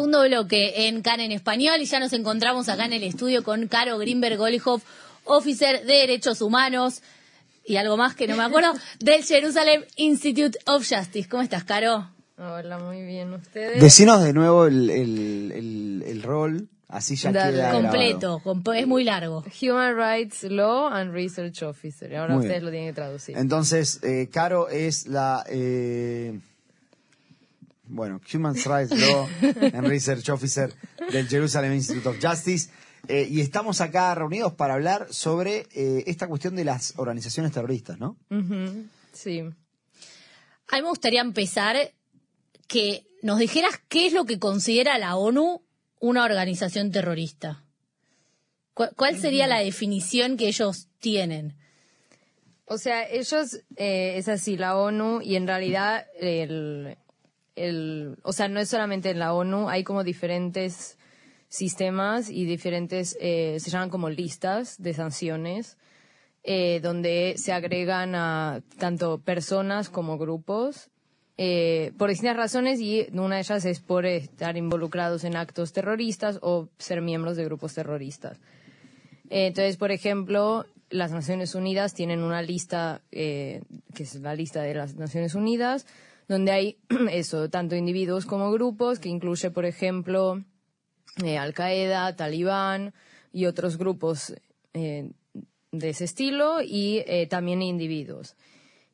segundo bloque en CAN en español y ya nos encontramos acá en el estudio con Caro Grimberg Golihoff, officer de Derechos Humanos y algo más que no me acuerdo, del Jerusalem Institute of Justice. ¿Cómo estás, Caro? Hola, muy bien. ¿Ustedes? Decinos de nuevo el, el, el, el rol, así ya Dale. queda Completo, comp- es muy largo. Human Rights Law and Research Officer. Ahora Muy ustedes bien. lo tienen que traducir. Entonces, eh, Caro es la... eh, bueno, Human Rights Law and Research Officer del Jerusalem Institute of Justice. eh, y estamos acá reunidos para hablar sobre eh, esta cuestión de las organizaciones terroristas, ¿no? Sí. A mí me gustaría empezar que nos dijeras qué es lo que considera la ONU una organización terrorista. ¿Cuál, cuál sería la definición que ellos tienen? O sea, ellos, eh, es así, la ONU, y en realidad, el, el, o sea, no es solamente en la ONU, hay como diferentes sistemas y diferentes, eh, se llaman como listas de sanciones, eh, donde se agregan a tanto personas como grupos, eh, por distintas razones, y una de ellas es por estar involucrados en actos terroristas o ser miembros de grupos terroristas. Eh, Entonces, por ejemplo, las Naciones Unidas tienen una lista, que es la lista de las Naciones Unidas, donde hay eso, tanto individuos como grupos, que incluye, por ejemplo, eh, Al-Qaeda, Talibán y otros grupos eh, de ese estilo, y eh, también individuos.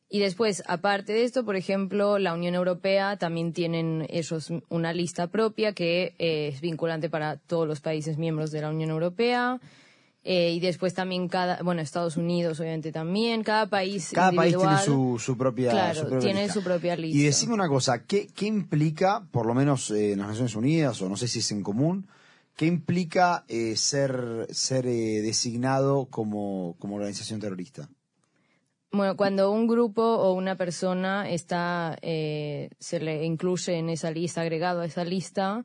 Y después, aparte de esto, por ejemplo, la Unión Europea también tienen ellos una lista propia que es vinculante para todos los países miembros de la Unión Europea. Eh, y después también cada, bueno, Estados Unidos obviamente también, cada país Cada país tiene su, su propia Claro, su propia tiene lista. su propia lista. Y decime una cosa, ¿qué, qué implica, por lo menos eh, en las Naciones Unidas, o no sé si es en común, qué implica eh, ser, ser eh, designado como, como organización terrorista? Bueno, cuando un grupo o una persona está, eh, se le incluye en esa lista, agregado a esa lista,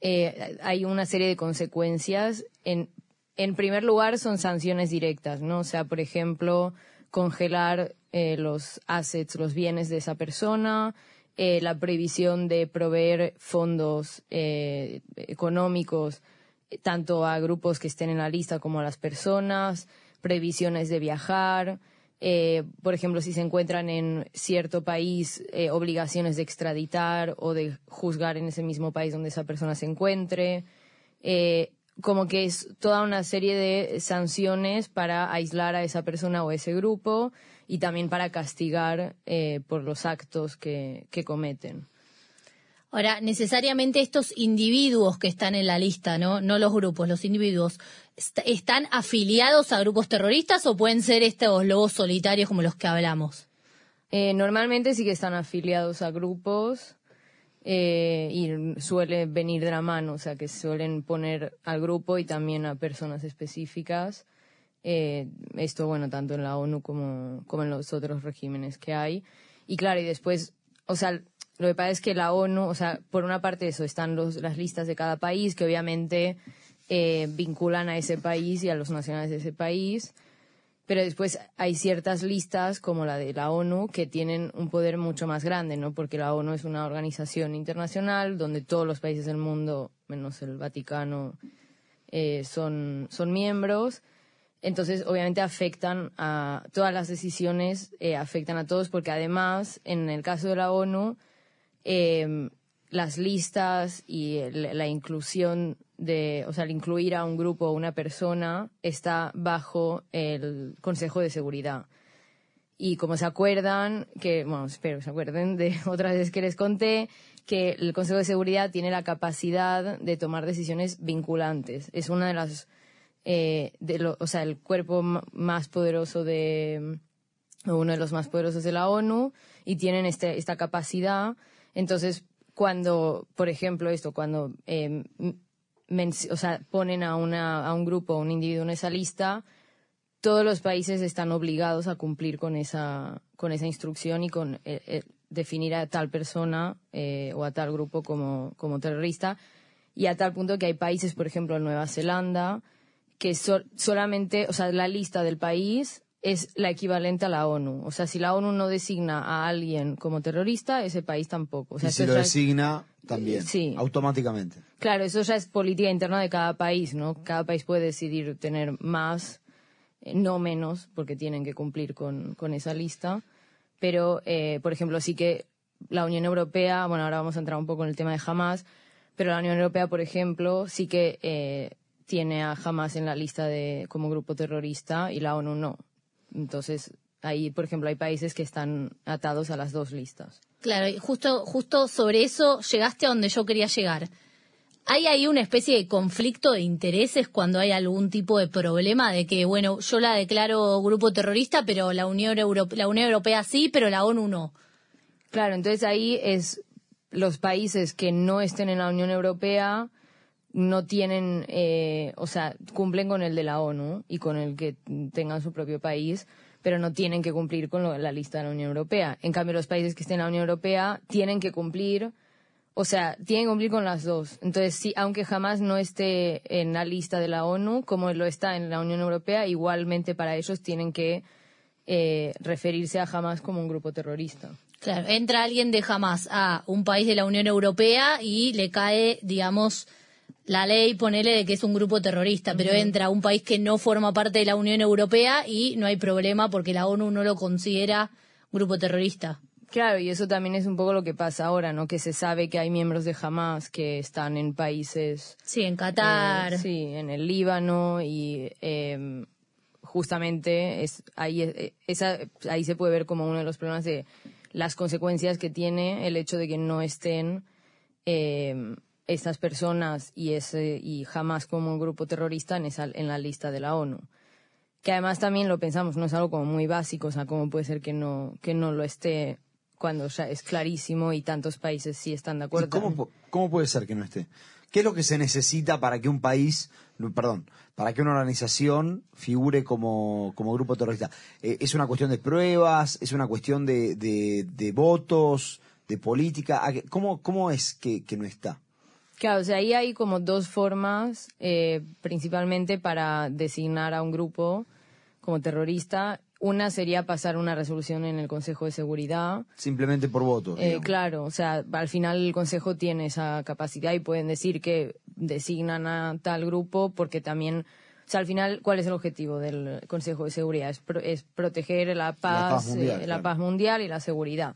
eh, hay una serie de consecuencias. En, en primer lugar, son sanciones directas, ¿no? O sea, por ejemplo, congelar eh, los assets, los bienes de esa persona, eh, la prohibición de proveer fondos eh, económicos tanto a grupos que estén en la lista como a las personas, previsiones de viajar, por ejemplo, si se encuentran en cierto país, obligaciones de extraditar o de juzgar en ese mismo país donde esa persona se encuentre. Como que es toda una serie de sanciones para aislar a esa persona o ese grupo y también para castigar eh, por los actos que, que cometen. Ahora, necesariamente estos individuos que están en la lista, ¿no? No los grupos, los individuos, est- ¿están afiliados a grupos terroristas o pueden ser estos lobos solitarios como los que hablamos? Eh, normalmente sí que están afiliados a grupos eh, y suele venir de la mano, o sea que suelen poner al grupo y también a personas específicas. Eh, esto, bueno, tanto en la ONU como, como en los otros regímenes que hay. Y claro, y después, o sea, lo que pasa es que la ONU, o sea, por una parte eso, están los, las listas de cada país que obviamente eh, vinculan a ese país y a los nacionales de ese país. Pero después hay ciertas listas, como la de la ONU, que tienen un poder mucho más grande, ¿no? Porque la ONU es una organización internacional donde todos los países del mundo, menos el Vaticano, eh, son, son miembros. Entonces, obviamente afectan a todas las decisiones, eh, afectan a todos, porque además, en el caso de la ONU, eh, las listas y la inclusión de, o sea, el incluir a un grupo o una persona está bajo el Consejo de Seguridad. Y como se acuerdan, que, bueno, espero que se acuerden de otras veces que les conté, que el Consejo de Seguridad tiene la capacidad de tomar decisiones vinculantes. Es una de las, eh, de o sea, el cuerpo más poderoso de, o uno de los más poderosos de la ONU, y tienen este, esta capacidad. Entonces, cuando, por ejemplo, esto, cuando eh, o sea, ponen a, una, a un grupo, a un individuo en esa lista, todos los países están obligados a cumplir con esa, con esa instrucción y con eh, eh, definir a tal persona eh, o a tal grupo como, como terrorista. Y a tal punto que hay países, por ejemplo, Nueva Zelanda, que so- solamente, o sea, la lista del país es la equivalente a la ONU. O sea, si la ONU no designa a alguien como terrorista, ese país tampoco. O sea, y si lo es- designa, también, Sí. automáticamente. Claro, eso ya es política interna de cada país, ¿no? Cada país puede decidir tener más, eh, no menos, porque tienen que cumplir con, con esa lista. Pero, eh, por ejemplo, sí que la Unión Europea, bueno, ahora vamos a entrar un poco en el tema de Hamas, pero la Unión Europea, por ejemplo, sí que eh, tiene a Hamas en la lista de como grupo terrorista y la ONU no. Entonces, ahí, por ejemplo, hay países que están atados a las dos listas. Claro, y justo, justo sobre eso llegaste a donde yo quería llegar. ¿Hay ahí una especie de conflicto de intereses cuando hay algún tipo de problema de que, bueno, yo la declaro grupo terrorista, pero la Unión, Euro- la Unión Europea sí, pero la ONU no? Claro, entonces ahí es los países que no estén en la Unión Europea no tienen, eh, o sea, cumplen con el de la ONU y con el que tengan su propio país, pero no tienen que cumplir con lo- la lista de la Unión Europea. En cambio, los países que estén en la Unión Europea tienen que cumplir, o sea, tienen que cumplir con las dos. Entonces, sí, aunque jamás no esté en la lista de la ONU, como lo está en la Unión Europea, igualmente para ellos tienen que eh, referirse a Hamas como un grupo terrorista. Claro, entra alguien de Hamas a un país de la Unión Europea y le cae, digamos, la ley, ponele de que es un grupo terrorista, pero entra a un país que no forma parte de la Unión Europea y no hay problema porque la ONU no lo considera grupo terrorista. Claro, y eso también es un poco lo que pasa ahora, ¿no? Que se sabe que hay miembros de Hamas que están en países... Sí, en Qatar. eh, sí, en el Líbano y eh, justamente es, ahí, eh, esa, ahí se puede ver como uno de los problemas de las consecuencias que tiene el hecho de que no estén eh, estas personas y, ese, y Hamas como un grupo terrorista en, esa, en la lista de la ONU que además también lo pensamos, no es algo como muy básico, o sea, cómo puede ser que no, que no lo esté cuando ya es clarísimo y tantos países sí están de ¿Y acuerdo. cómo, cómo puede ser que no esté? ¿Qué es lo que se necesita para que un país, perdón, para que una organización figure como, como grupo terrorista? Eh, ¿Es una cuestión de pruebas? ¿Es una cuestión de, de, de votos? ¿De política? ¿A qué- ¿Cómo, cómo es que, que no está? Claro, o sea, ahí hay como dos formas, eh, principalmente para designar a un grupo como terrorista. Una sería pasar una resolución en el Consejo de Seguridad. Simplemente por voto. Eh, claro, o sea, al final el Consejo tiene esa capacidad y pueden decir que designan a tal grupo porque también, o sea, al final, ¿cuál es el objetivo del Consejo de Seguridad? Es, pro- es proteger la paz, paz mundial, eh, la paz mundial y la seguridad.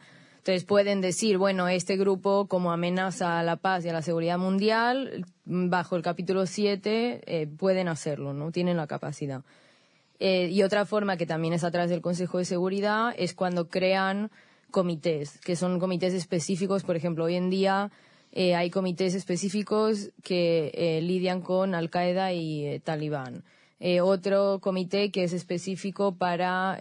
Entonces pueden decir, bueno, este grupo como amenaza a la paz y a la seguridad mundial, bajo el capítulo 7, eh, pueden hacerlo, ¿no? Tienen la capacidad. Eh, y otra forma que también es a través del Consejo de Seguridad es cuando crean comités, que son comités específicos. Por ejemplo, hoy en día eh, hay comités específicos que lidian con Al-Qaeda y Talibán. Otro comité que es específico para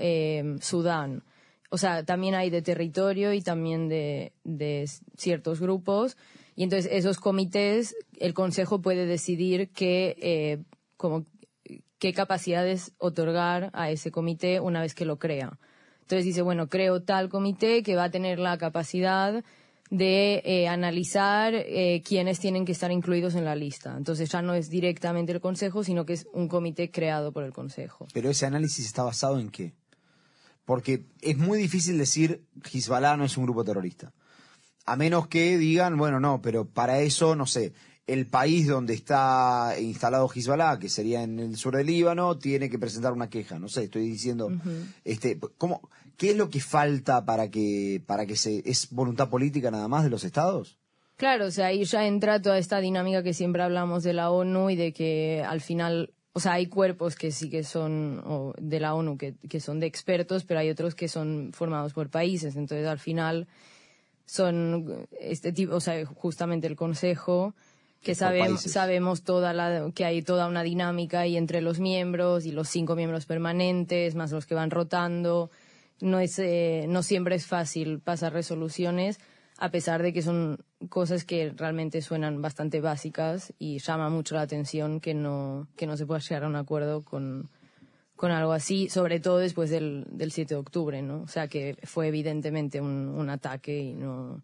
Sudán. O sea, también hay de territorio y también de, de ciertos grupos. Y entonces esos comités, el Consejo puede decidir qué, eh, como, qué capacidades otorgar a ese comité una vez que lo crea. Entonces dice, bueno, creo tal comité que va a tener la capacidad de eh, analizar eh, quiénes tienen que estar incluidos en la lista. Entonces ya no es directamente el Consejo, sino que es un comité creado por el Consejo. Pero ese análisis está basado en qué? Porque es muy difícil decir Hezbollah no es un grupo terrorista. A menos que digan, bueno, no, pero para eso, no sé, el país donde está instalado Hezbollah, que sería en el sur del Líbano, tiene que presentar una queja. No sé, estoy diciendo, este, ¿cómo, ¿qué es lo que falta para que, para que se, es voluntad política nada más de los estados? Claro, o sea, ahí ya entra toda esta dinámica que siempre hablamos de la ONU y de que al final, o sea, hay cuerpos que sí que son o de la ONU que, que son de expertos, pero hay otros que son formados por países. Entonces, al final, son este tipo, o sea, justamente el Consejo, que Por sabemos, toda la, que hay toda una dinámica ahí entre los miembros y los cinco miembros permanentes, más los que van rotando. No, es, eh, no siempre es fácil pasar resoluciones, a pesar de que son cosas que realmente suenan bastante básicas y llama mucho la atención que no, que no se pueda llegar a un acuerdo con, con algo así, sobre todo después del, del 7 de octubre, ¿no? O sea, que fue evidentemente un, un ataque y no...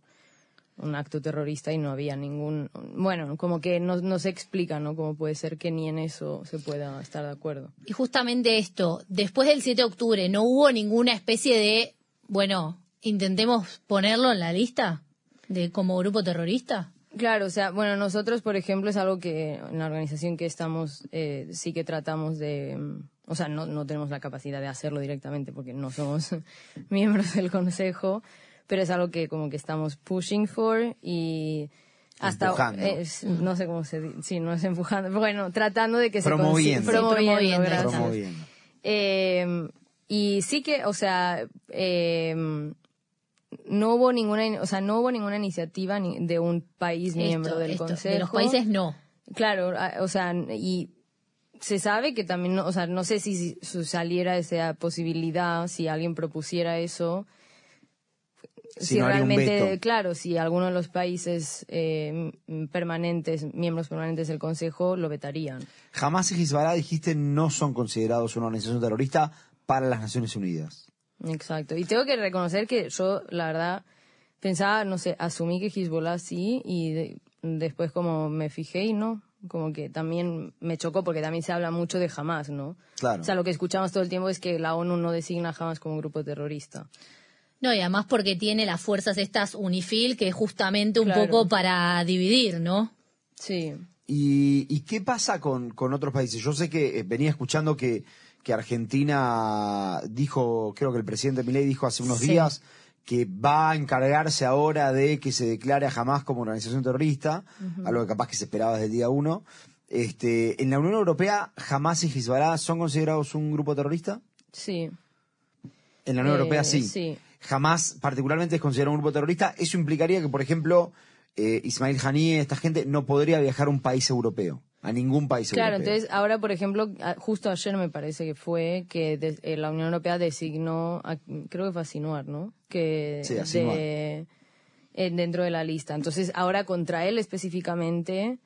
un acto terrorista y no había ningún, bueno, como que no, no se explica, ¿no? Cómo puede ser que ni en eso se pueda estar de acuerdo. Y justamente esto, después del 7 de octubre, ¿no hubo ninguna especie de, bueno, intentemos ponerlo en la lista de como grupo terrorista? Claro, o sea, bueno, nosotros, por ejemplo, es algo que en la organización que estamos eh, sí que tratamos de, mm, o sea, no, no tenemos la capacidad de hacerlo directamente porque no somos miembros del consejo, pero es algo que como que estamos pushing for y hasta Empujando. es- no sé cómo se dice, sí, no es empujando, bueno, tratando de que se Promoviendo. consiga- promoviendo, Sí, promoviendo. Promoviendo. Eh, y sí que, o sea, eh, no hubo ninguna, in- o sea, no hubo ninguna iniciativa ni- de un país miembro Esto, del esto, consejo. De los países no. Claro, a- o sea, y se sabe que también, no- o sea, no sé si, saliera esa posibilidad, si alguien propusiera eso, Si no realmente, claro, si alguno de los países eh, permanentes, miembros permanentes del Consejo, lo vetarían. Jamás y Hezbollah, dijiste, no son considerados una organización terrorista para las Naciones Unidas. Exacto. Y tengo que reconocer que yo, la verdad, pensaba, no sé, asumí que Hezbollah sí y de- después como me fijé y no, como que también me chocó porque también se habla mucho de Hamas, ¿no? Claro. O sea, lo que escuchamos todo el tiempo es que la ONU no designa a Hamas como grupo terrorista. No, y además porque tiene las fuerzas estas UNIFIL, que es justamente un Claro. poco para dividir, ¿no? Sí. ¿Y, y qué pasa con, con otros países? Yo sé que eh, venía escuchando que, que Argentina dijo, creo que el presidente Milei dijo hace unos Sí. días que va a encargarse ahora de que se declare a Hamas como organización terrorista, algo que capaz que se esperaba desde el día uno. Este, ¿En la Unión Europea Hamas y Hezbollah son considerados un grupo terrorista? Sí. En la Unión Eh, Europea sí. sí. Jamás particularmente es considerado un grupo terrorista. Eso implicaría que, por ejemplo, eh, Ismail Haniyeh, esta gente, no podría viajar a un país europeo. A ningún país Claro, europeo. entonces ahora, por ejemplo, justo ayer me parece que fue que de- eh, la Unión Europea designó, a- creo que fue a Sinuar, ¿no? Que Sí, a Sinuar. de- eh, dentro de la lista. Entonces ahora contra él específicamente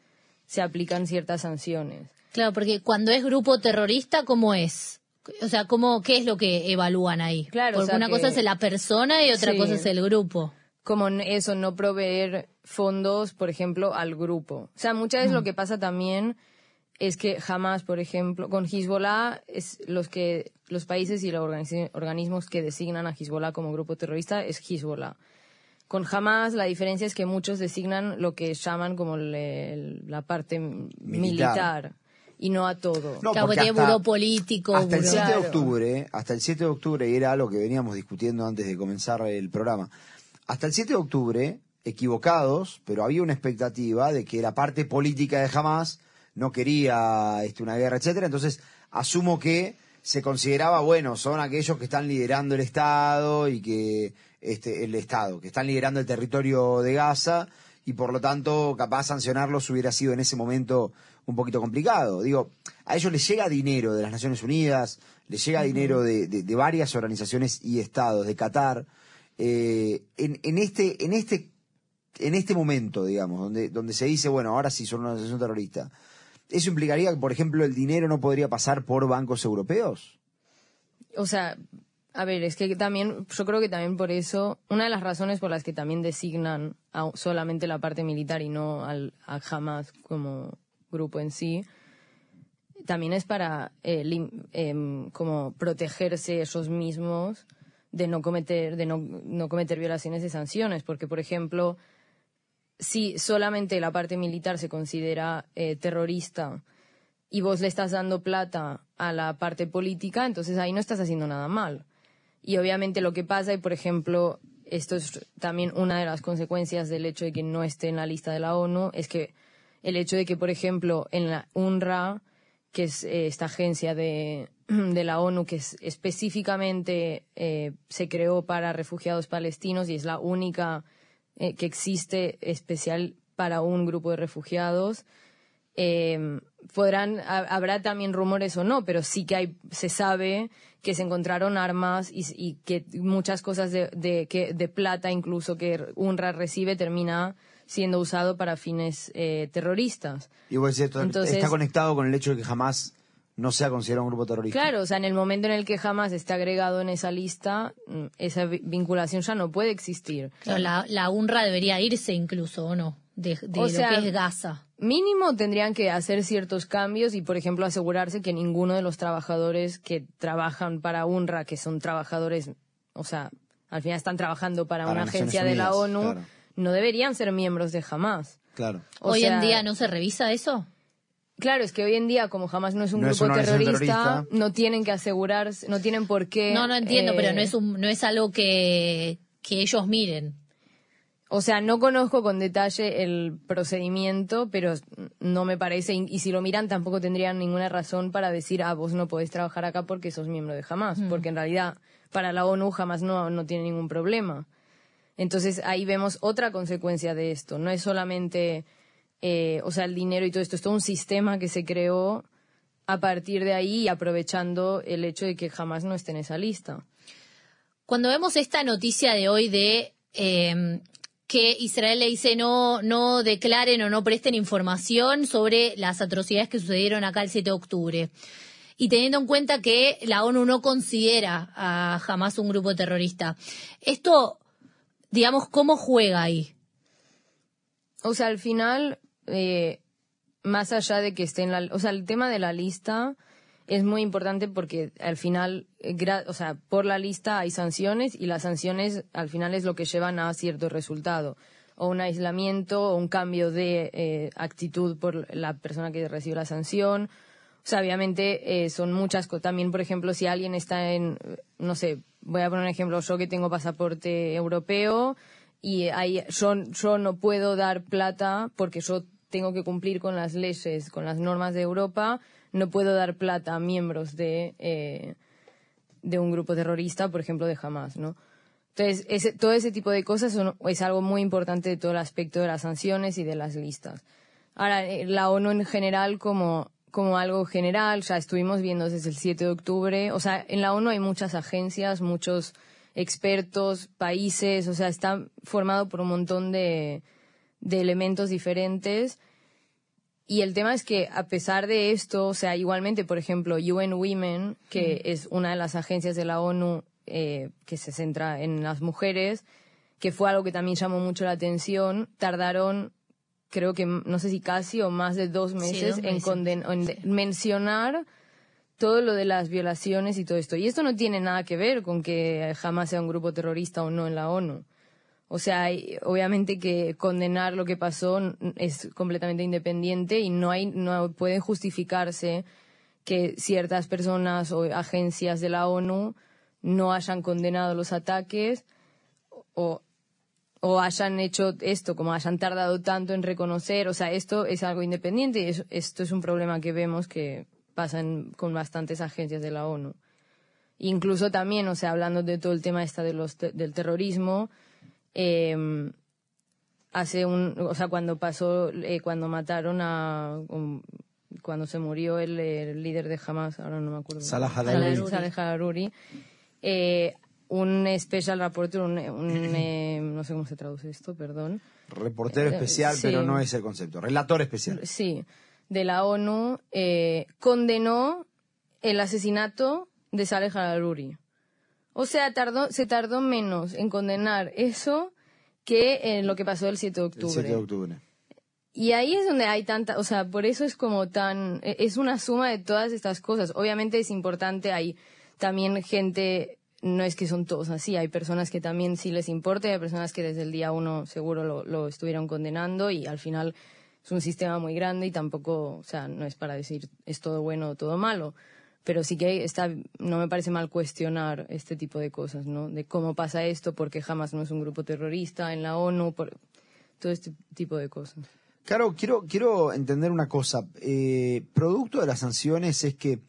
se aplican ciertas sanciones. Claro, porque cuando es grupo terrorista, ¿cómo es? O sea, ¿cómo, ¿qué es lo que evalúan ahí? Claro, o Porque sea una que- cosa es la persona y otra Sí. cosa es el grupo. como eso, no proveer fondos, por ejemplo, al grupo. O sea, muchas veces lo que pasa también es que jamás, por ejemplo, con Hezbollah, es los que los países y los organi- organismos que designan a Hezbollah como grupo terrorista es Hezbollah. Con Hamas la diferencia es que muchos designan lo que llaman como le- la parte militar. y no a todo. No, claro, porque porque tiene hasta- buró político. Hasta el buró- 7 de octubre, hasta el 7 de octubre, y era algo que veníamos discutiendo antes de comenzar el programa. Hasta el 7 de octubre, equivocados, pero había una expectativa de que la parte política de Hamas no quería este, una guerra, etcétera. Entonces, asumo que se consideraba, bueno, son aquellos que están liderando el Estado y que este, el Estado, que están liderando el territorio de Gaza y por lo tanto, capaz sancionarlos hubiera sido en ese momento un poquito complicado. Digo, a ellos les llega dinero de las Naciones Unidas, les llega dinero de, de- de varias organizaciones y estados, de Qatar. Eh, en, en este, en este, en este momento, digamos, donde, donde se dice, bueno, ahora sí son una organización terrorista, ¿eso implicaría que, por ejemplo, el dinero no podría pasar por bancos europeos? O sea, a ver, es que también, yo creo que también por eso, una de las razones por las que también designan a solamente la parte militar y no al, a Hamas como grupo en sí, también es para eh, lim- em, como protegerse ellos mismos de no cometer, de no, no cometer violaciones de sanciones, porque por ejemplo, si solamente la parte militar se considera eh, terrorista y vos le estás dando plata a la parte política, entonces ahí no estás haciendo nada mal. Y obviamente lo que pasa, y por ejemplo, esto es también una de las consecuencias del hecho de que no esté en la lista de la ONU, es que el hecho de que, por ejemplo, en la UNRWA, que es eh, esta agencia de, de la ONU que es, específicamente eh, se creó para refugiados palestinos y es la única eh, que existe especial para un grupo de refugiados, eh, podrán ha- habrá también rumores o no, pero sí que hay se sabe que se encontraron armas y, y que muchas cosas de, de, que, de plata incluso que UNRWA recibe termina siendo usado para fines eh, terroristas. Y vos decís, esto Entonces- está conectado con el hecho de que jamás no sea considerado un grupo terrorista. Claro, o sea, en el momento en el que jamás esté agregado en esa lista, mm, esa vi- vinculación ya no puede existir. Claro, la, la UNRWA debería irse incluso, ¿o no? De, de O lo sea, que es Gaza. Mínimo tendrían que hacer ciertos cambios y, por ejemplo, asegurarse que ninguno de los trabajadores que trabajan para UNRWA, que son trabajadores, o sea, al final están trabajando para, Para una agencia de la ONU, claro. no deberían ser miembros de Hamas. Claro. O Hoy sea, en día no se revisa eso. Claro, es que hoy en día, como Hamas no es un No grupo terrorista, terrorista. no tienen que asegurarse, no tienen por qué. No, no entiendo, eh, pero no es un, no es algo que, que ellos miren. O sea, no conozco con detalle el procedimiento, pero no me parece, y y si lo miran tampoco tendrían ninguna razón para decir, ah, vos no podés trabajar acá porque sos miembro de Hamas, porque en realidad para la ONU Hamas no, no tiene ningún problema. Entonces ahí vemos otra consecuencia de esto, no es solamente, eh, o sea, el dinero y todo esto, es todo un sistema que se creó a partir de ahí y aprovechando el hecho de que Hamas no esté en esa lista. Cuando vemos esta noticia de hoy de eh, que Israel le dice no, no declaren o no presten información sobre las atrocidades que sucedieron acá el 7 de octubre. Y teniendo en cuenta que la ONU no considera a jamás un grupo terrorista. Esto, digamos, ¿cómo juega ahí? O sea, al final, eh, más allá de que esté en la... O sea, el tema de la lista es muy importante porque al final, eh, gra- o sea, por la lista hay sanciones y las sanciones al final es lo que llevan a cierto resultado. O un aislamiento o un cambio de eh, actitud por la persona que recibe la sanción. O sea, obviamente eh, son muchas cosas. También, por ejemplo, si alguien está en, no sé, voy a poner un ejemplo, yo que tengo pasaporte europeo y ahí yo, yo no puedo dar plata porque yo tengo que cumplir con las leyes, con las normas de Europa, no puedo dar plata a miembros de, eh, de un grupo terrorista, por ejemplo, de Hamas, ¿no? Entonces, ese, todo ese tipo de cosas son- es algo muy importante de todo el aspecto de las sanciones y de las listas. Ahora, eh, la ONU en general como, como algo general, ya estuvimos viendo desde el 7 de octubre, o sea, en la ONU hay muchas agencias, muchos expertos, países, o sea, está formado por un montón de, de elementos diferentes. Y el tema es que a pesar de esto, o sea, igualmente, por ejemplo, UN Women, que es una de las agencias de la ONU eh, que se centra en las mujeres, que fue algo que también llamó mucho la atención, tardaron, creo que no sé si casi o más de dos meses, dos en, meses. mencionar todo lo de las violaciones y todo esto. Y esto no tiene nada que ver con que jamás sea un grupo terrorista o no en la ONU. O sea, obviamente que condenar lo que pasó es completamente independiente y no hay, no puede justificarse que ciertas personas o agencias de la ONU no hayan condenado los ataques o, o hayan hecho esto, como hayan tardado tanto en reconocer. O sea, esto es algo independiente y es- esto es un problema que vemos que pasa con bastantes agencias de la ONU. Incluso también, o sea, hablando de todo el tema esta de los del terrorismo, eh, hace un, o sea, cuando pasó, eh, cuando mataron a, um, cuando se murió el, el líder de Hamas, ahora no me acuerdo. Salah Haruri. Salah- Haruri, eh, un special reporter, un, un, eh, no sé cómo se traduce esto, perdón. Reportero Eh, especial, sí. pero no es el concepto. Relator especial. Sí, de la ONU, condenó el asesinato de Saleh Haruri. O sea, tardó, se tardó menos en condenar eso que en lo que pasó el 7 de El octubre. 7 de octubre. Y ahí es donde hay tanta, o sea, por eso es como tan, e- es una suma de todas estas cosas. Obviamente es importante, hay también gente, no es que son todos así, hay personas que también sí les importa y hay personas que desde el día uno seguro lo, lo estuvieron condenando y al final es un sistema muy grande y tampoco, o sea, no es para decir es todo bueno o todo malo. Pero sí que está, no me parece mal cuestionar este tipo de cosas, ¿no? De cómo pasa esto, porque jamás no es un grupo terrorista en la ONU, por, todo este tipo de cosas. Claro, quiero, quiero entender una cosa. Eh, producto de las sanciones es que,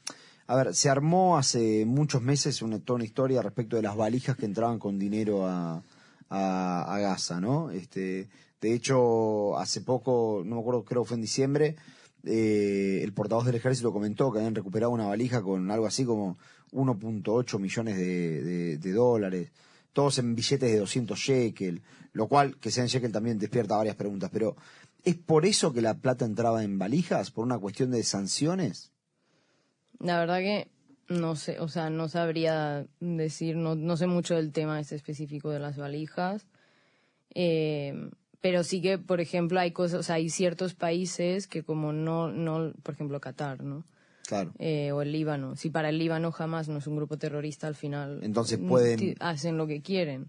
a ver, se armó hace muchos meses una, toda una historia respecto de las valijas que entraban con dinero a, a, a Gaza, ¿no? Este, de hecho, hace poco, no me acuerdo, creo que fue en diciembre, eh, el portavoz del ejército comentó que habían recuperado una valija con algo así como 1.8 millones de, dólares, todos en billetes de 200 shekel, lo cual, que sea en shekel también despierta varias preguntas, pero ¿es por eso que la plata entraba en valijas? ¿Por una cuestión de sanciones? La verdad que no sé, o sea, no sabría decir, no, no sé mucho del tema este específico de las valijas. Eh, pero sí que, por ejemplo, hay cosas, o sea, hay ciertos países que como no, no, por ejemplo, Qatar, ¿no? Claro. Eh, o el Líbano. Si para el Líbano jamás no es un grupo terrorista, al final Entonces pueden- hacen lo que quieren.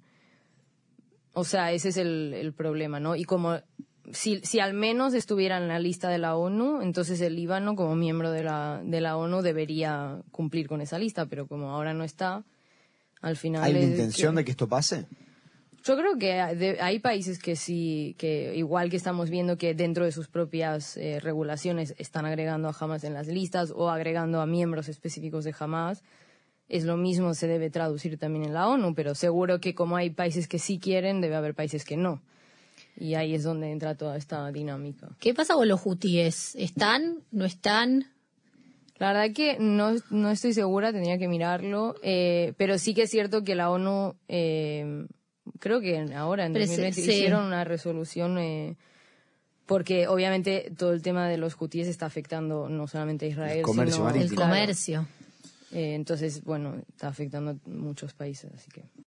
O sea, ese es el, el problema, ¿no? Y como si, si al menos estuviera en la lista de la ONU, entonces el Líbano, como miembro de la, de la ONU, debería cumplir con esa lista, pero como ahora no está, al final... ¿Hay es intención que- de que esto pase? Yo creo que hay países que sí, que igual que estamos viendo que dentro de sus propias eh, regulaciones están agregando a Hamas en las listas o agregando a miembros específicos de Hamas, es lo mismo, se debe traducir también en la ONU, pero seguro que como hay países que sí quieren, debe haber países que no. Y ahí es donde entra toda esta dinámica. ¿Qué pasa con los hutíes? ¿Están? ¿No están? La verdad que no, no estoy segura, tendría que mirarlo, eh, pero sí que es cierto que la ONU, eh, creo que ahora en Pero sí, 2020 sí. hicieron una resolución eh, porque obviamente todo el tema de los hutíes está afectando no solamente a Israel, El comercio sino marítimo. El comercio. Eh, entonces, bueno, está afectando a muchos países, así que.